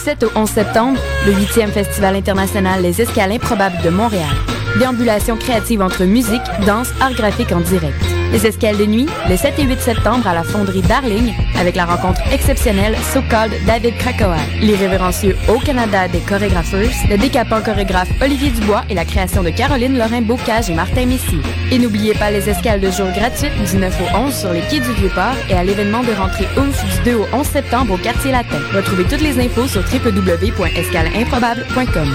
7 au 11 septembre, le 8e Festival international Les Escales improbables de Montréal. Déambulation créative entre musique, danse, art graphique en direct. Les escales de nuit, le 7 et 8 septembre à la fonderie Darling, avec la rencontre exceptionnelle So-Called David Krakoa, les révérencieux Au Canada des chorégrapheurs, le décapant chorégraphe Olivier Dubois et la création de Caroline Lorrain Bocage et Martin Messier. Et n'oubliez pas les escales de jour gratuites du 9 au 11 sur les quais du Vieux-Port et à l'événement de rentrée OOF du 2 au 11 septembre au quartier latin. Retrouvez toutes les infos sur www.escaleimprobable.com.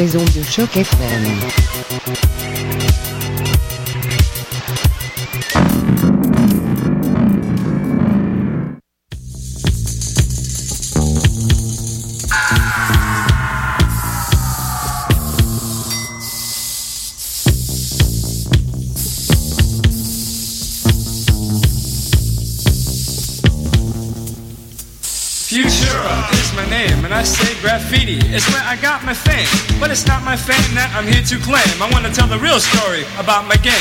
Les ondes de choc FM. Futura is my name, and I say graffiti is where I got my fame. But it's not my fame that I'm here to claim. I want to tell the real story about my game.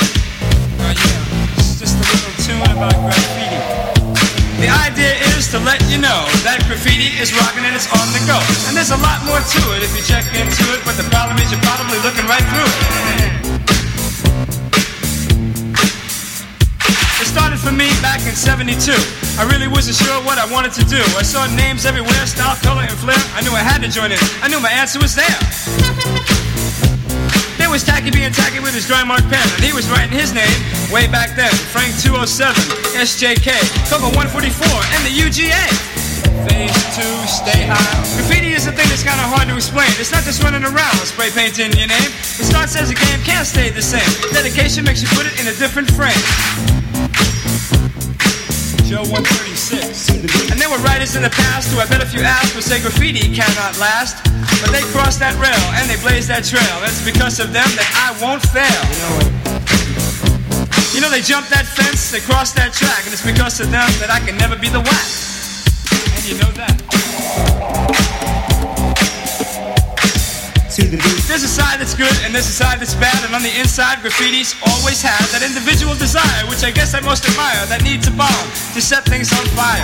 Uh, yeah, it's just a little tune about graffiti. The idea is to let you know that graffiti is rocking and it's on the go. And there's a lot more to it if you check into it, but the problem is you're probably looking right through it. Started for me back in 72. I really wasn't sure what I wanted to do. I saw names everywhere, style, color, and flair. I knew I had to join in. I knew my answer was there. There was Taki being tacky with his dry mark pen, and he was writing his name way back then. Frank 207, SJK, Cover 144, and the UGA. Phase 2, stay high. Graffiti is a thing that's kind of hard to explain. It's not just running around spray painting your name. It starts as a game, can't stay the same. Dedication makes you put it in a different frame. Joe 136. And there were writers in the past who I bet if you asked would say graffiti cannot last. But they crossed that rail and they blazed that trail. It's because of them that I won't fail. You know they jumped that fence, they crossed that track, and it's because of them that I can never be the whack. And you know that. There's a side that's good and there's a side that's bad, and on the inside, graffiti's always had that individual desire, which I guess I most admire, that needs a bomb to set things on fire.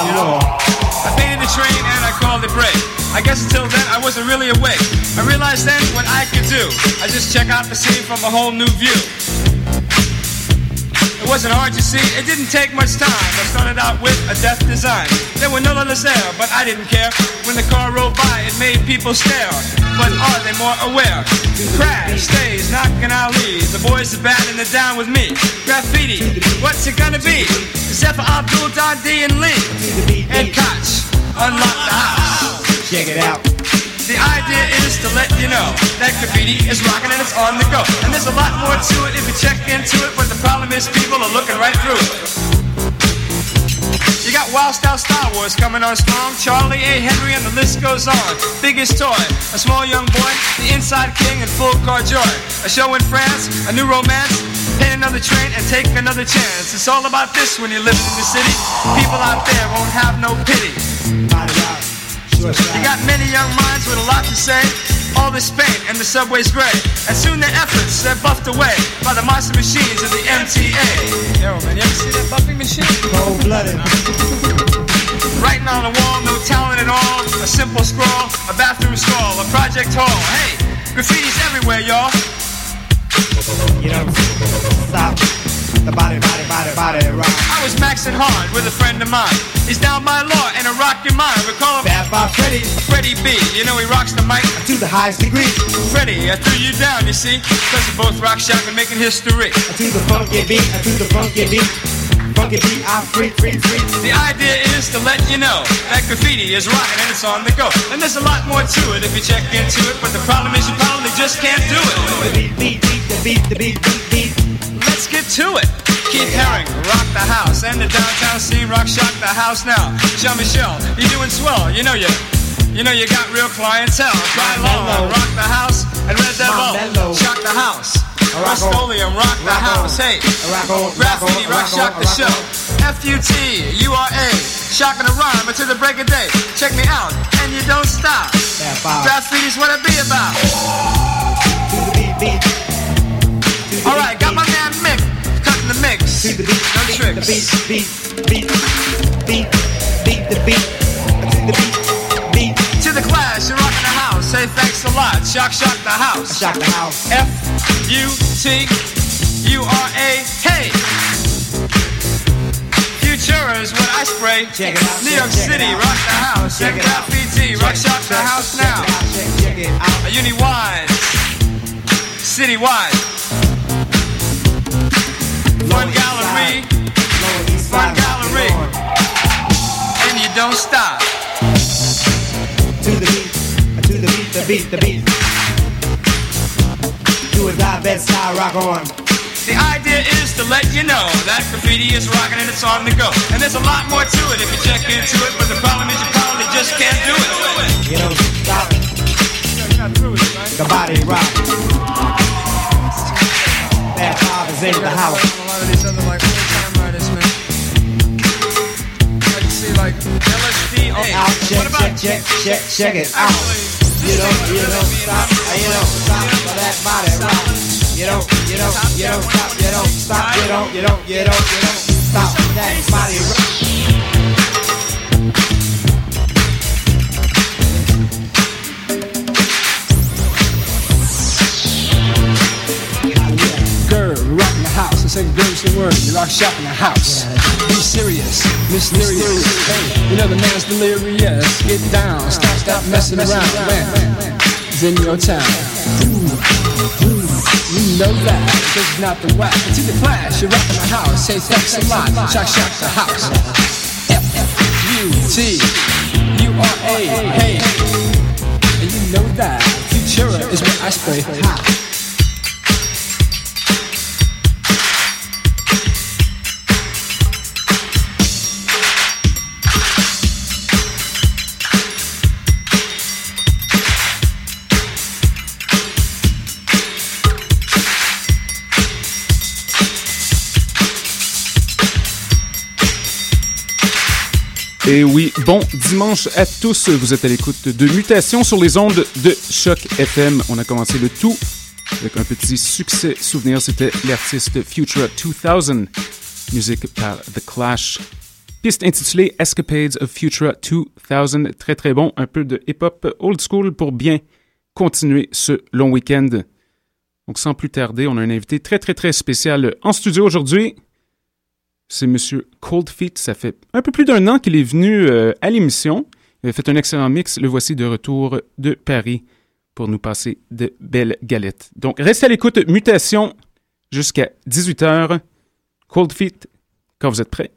I painted the train and I called it break. I guess until then I wasn't really awake. I realized then what I could do. I just check out the scene from a whole new view. It wasn't hard to see, it didn't take much time. I started out with a death design. There were no others there, but I didn't care. When the car rolled by, it made people stare. But are they more aware? Crash, stays, knocking our leads. The boys are and they're down with me. Graffiti, what's it gonna be? For Abdul, Dundee, and Lee. And Koch, unlock the house. Check it out. The idea is to let you know that graffiti is rocking and it's on the go. And there's a lot more to it if you check into it, but the problem is people are looking right through it. You got Wild Style Star Wars coming on strong, Charlie Ahearn, and the list goes on. Biggest toy, a small young boy, the inside king, and full car joy. A show in France, a new romance, paint another train and take another chance. It's all about this when you're living in the city. People out there won't have no pity. You got many young minds with a lot to say. All this paint and the subway's gray. And soon their efforts, they're buffed away by the monster machines of the MTA. Yo, man, you ever see that buffing machine? Cold blooded. Writing on the wall, no talent at all. A simple scrawl, a bathroom stall, a project hall. Hey, graffiti's everywhere, y'all. You know, stop. The body, body, body, body rock. I was maxing hard with a friend of mine. He's down my law and a rock your mind. We call him Bad Bob Freddy Freddie B. You know he rocks the mic. to the highest degree. Freddie, I threw you down, you see. Cause we both rock shock and making history. I to the funky beat, I to the funky beat. funky beat, I freak, freak, freak. The idea is to let you know that graffiti is rocking and it's on the go. And there's a lot more to it if you check into it, but the problem is you probably just can't do it. The beat, beat, beat, the beat, the beat, beat, beat. Let's get to it. Keith Haring, rock the house, and the downtown scene, rock shock the house now. Jean Michel, you doing swell. You know you, you know you got real clientele. Try long, rock the house, and Red Devil, shock the house. Rust-Oleum, rock the house. Hey, graffiti, rock shock the show. F-U-T-U-R-A, shocking the rhyme until the break of day. Check me out, and you don't stop. Graffiti's what it be about. To the beat, beat. To the All right, got my mix. To the beat, No beat, tricks. the beat, beat, beat, beat, beat, the beat. To the beat, beat. To the class, you're rocking the house. Say thanks a lot. Shock, shock the house. Shock the house. F U T U R A. Hey. Futura is what I spray. Check it out, New York City, rock the house. Check it out. graffiti, rock shock the house now. Check, it out. A uni-wide, citywide, fun gallery. Fun gallery. and you don't stop. To the beat, to the beat, the beat, the beat. Do a die, best style, rock on. The idea is to let you know that graffiti is rocking and it's on the go. And there's a lot more to it if you check into it, but the problem is you probably just can't do it. You know, stop. The body rock. Five is in the house. A lot of these other like old time artists, man. Like you see like LSD. Hey, Out, check, check, check, check, check it out. You don't, you don't stop, you don't stop for that body rock. You don't, you don't, you don't stop, you don't stop, you don't, you don't, you don't, you don't stop that body rock. In the house. I say the girls the word. You rock shop in the house. Be serious, mysterious. Hey, you know the man's delirious. Get down, stop, stop messing around. Man, is in your town. You know that. This is not the whack. To the clash, you rock in the house. Say thanks a lot. Shock, shock the house. F U T U R A. Hey, and you know that. Futura is what I spray. Ha. Et oui, bon dimanche à tous. Vous êtes à l'écoute de Mutation sur les ondes de Choc FM. On a commencé le tout avec un petit succès souvenir. C'était l'artiste Futura 2000, musique par The Clash. Piste intitulée Escapades of Futura 2000. Très très bon. Un peu de hip-hop old school pour bien continuer ce long week-end. Donc sans plus tarder, on a un invité très très très spécial en studio aujourd'hui. C'est Monsieur Cold Feet. Ça fait un peu plus d'un an qu'il est venu euh, à l'émission. Il a fait un excellent mix. Le voici de retour de Paris pour nous passer de belles galettes. Donc, restez à l'écoute. Mutation jusqu'à 18h. Cold Feet, quand vous êtes prêts.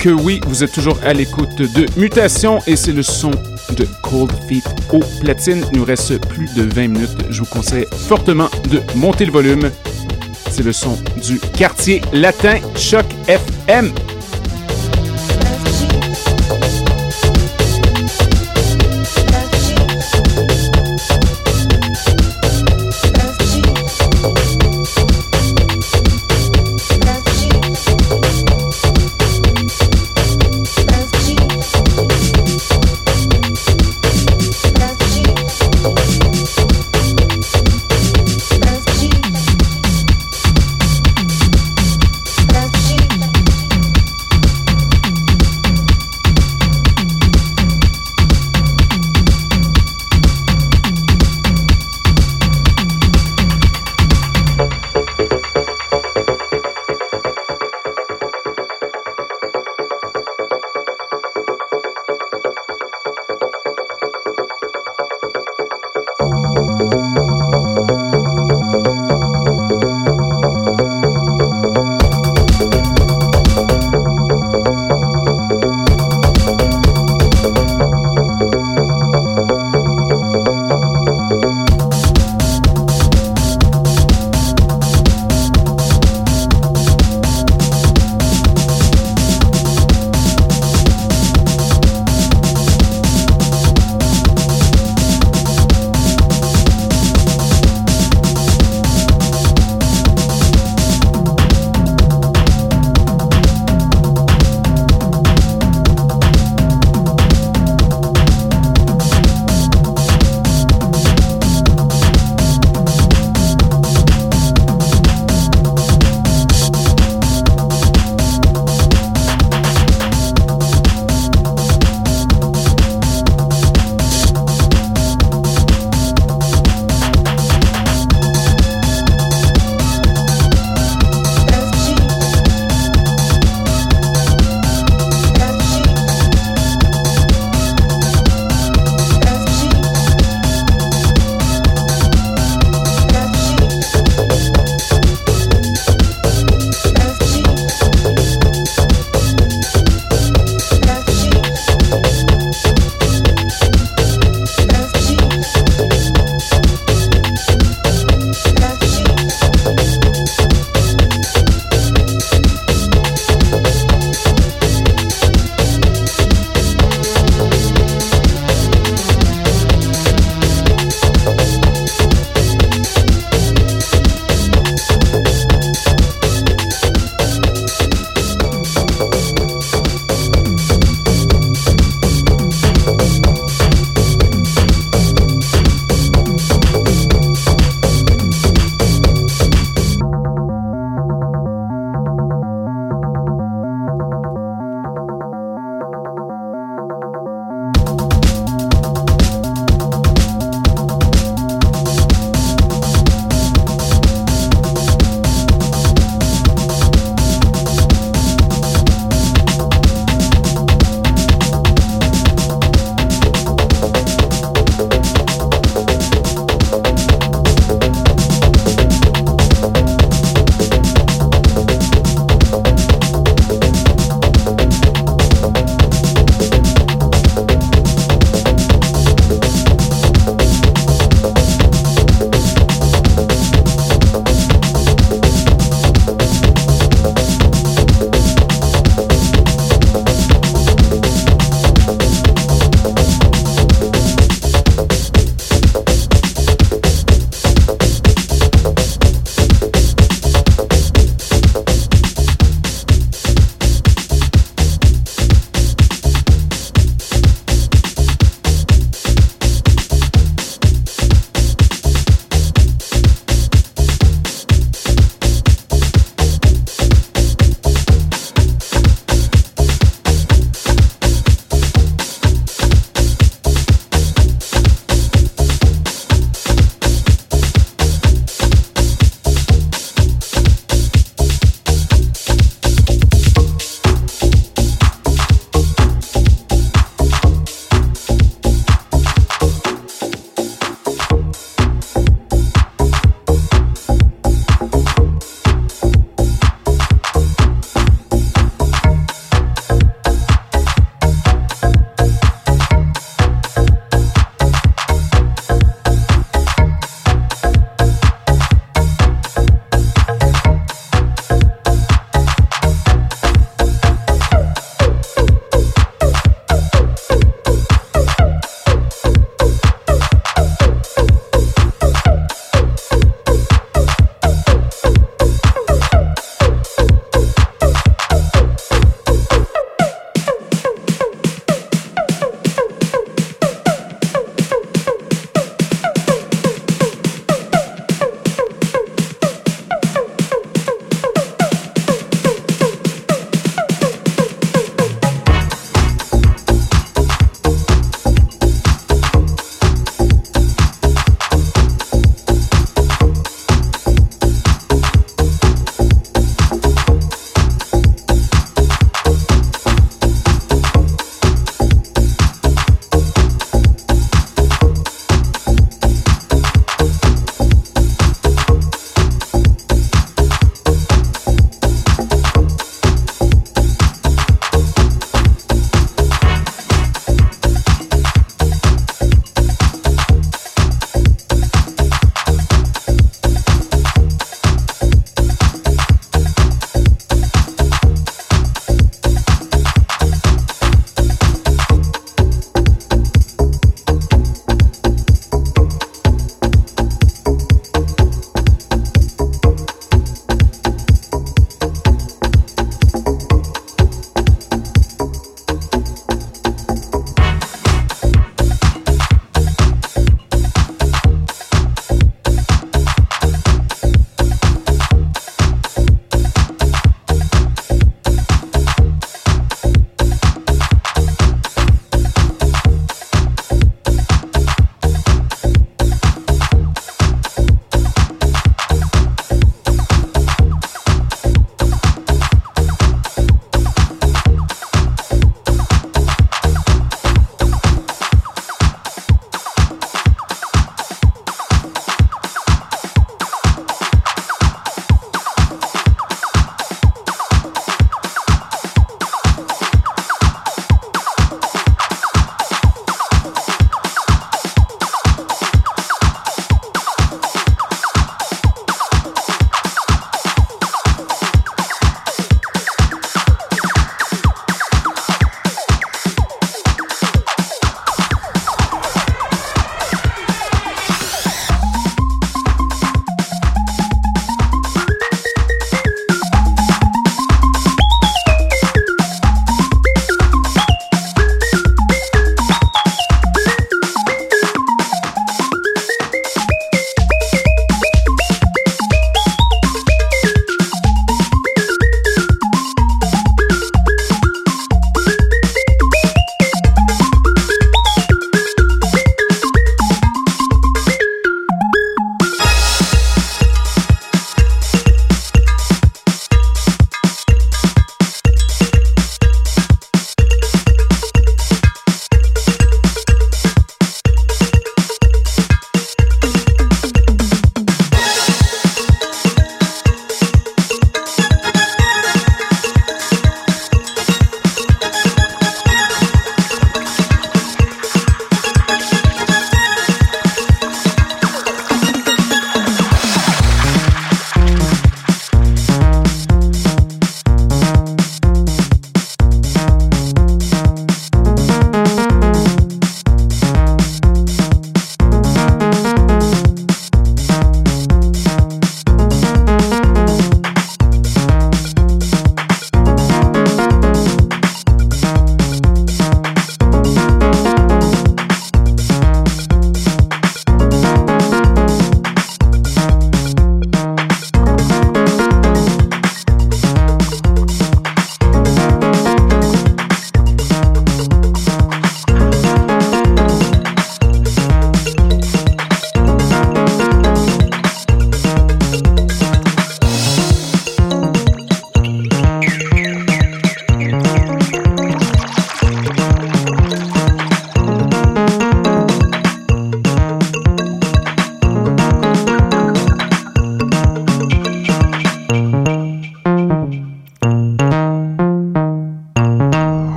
Que oui, vous êtes toujours à l'écoute de Mutation et c'est le son de Cold Feet au platine. Il nous reste plus de 20 minutes. Je vous conseille fortement de monter le volume. C'est le son du quartier latin Choc FM.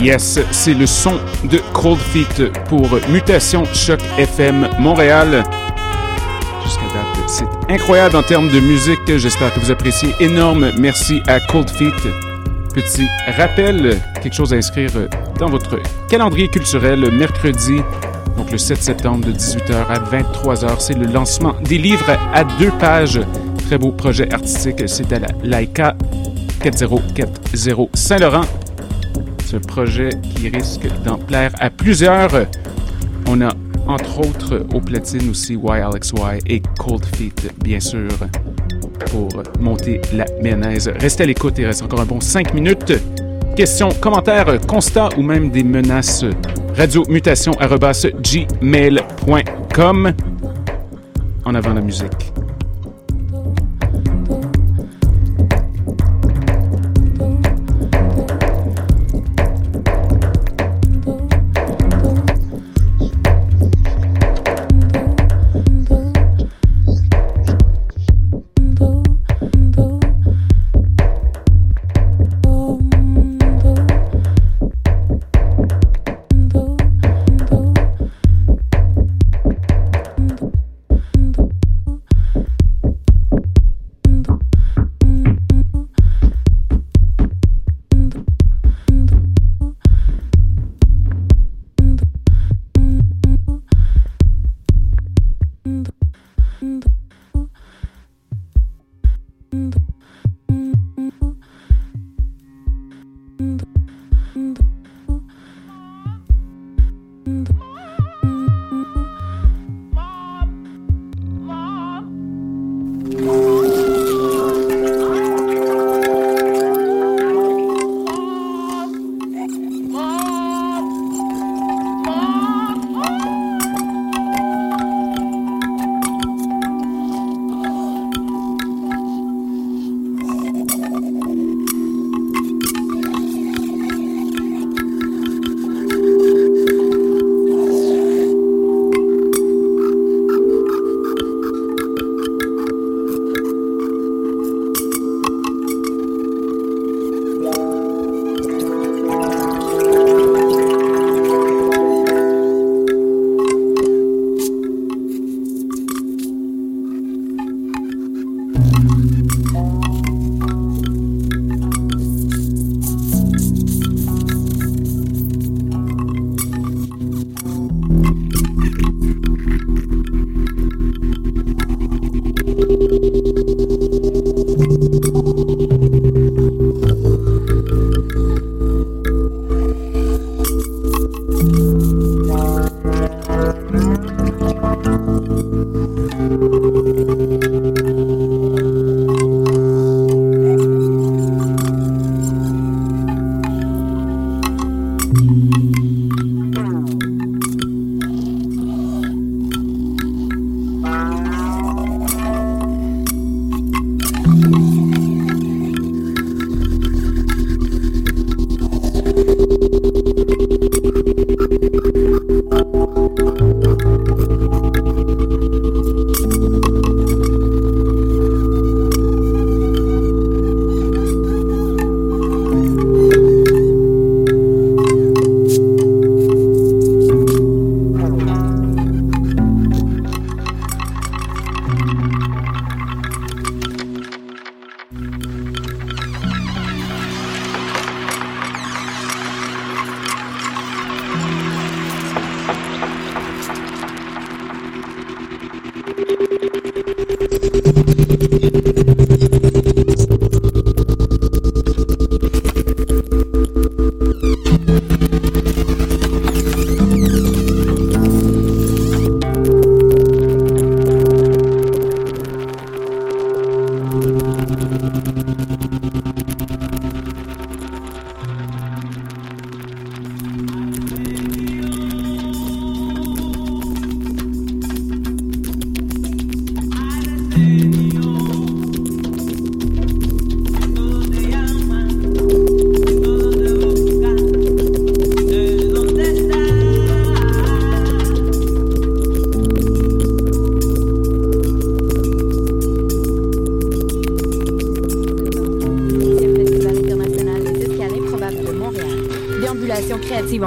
Yes, c'est le son de Cold Feet pour Mutation Choc FM Montréal. Jusqu'à date, c'est incroyable en termes de musique. J'espère que vous appréciez. Énorme merci à Cold Feet. Petit rappel, quelque chose à inscrire dans votre calendrier culturel. Mercredi, donc le 7 septembre de 18h à 23h, c'est le lancement des livres à deux pages. Très beau projet artistique. C'est à la Laika 4040 Saint-Laurent. Ce projet qui risque d'en plaire à plusieurs. On a entre autres au platine aussi YLXY et Cold Feet, bien sûr, pour monter la mayonnaise. Restez à l'écoute, il reste encore un bon 5 minutes. Questions, commentaires, constats ou même des menaces. Radiomutation.gmail.com En avant la musique.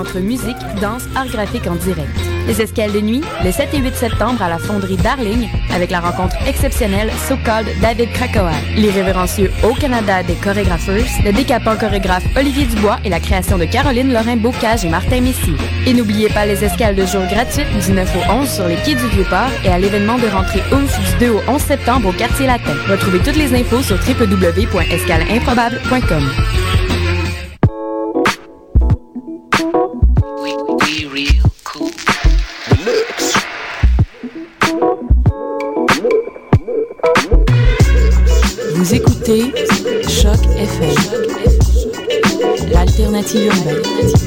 Entre musique, danse, art graphique en direct. Les escales de nuit, le 7 et 8 septembre à la fonderie Darling, avec la rencontre exceptionnelle So Called David Krakoa, l'irrévérencieux Au Canada des chorégraphers, le décapant chorégraphe Olivier Dubois et la création de Caroline Lorrain Bocage et Martin Messi. Et n'oubliez pas les escales de jour gratuites du 9 au 11 sur les quais du Vieux-Port et à l'événement de rentrée OOMF du 2 au 11 septembre au quartier latin. Retrouvez toutes les infos sur www.escaleimprobable.com. 既认为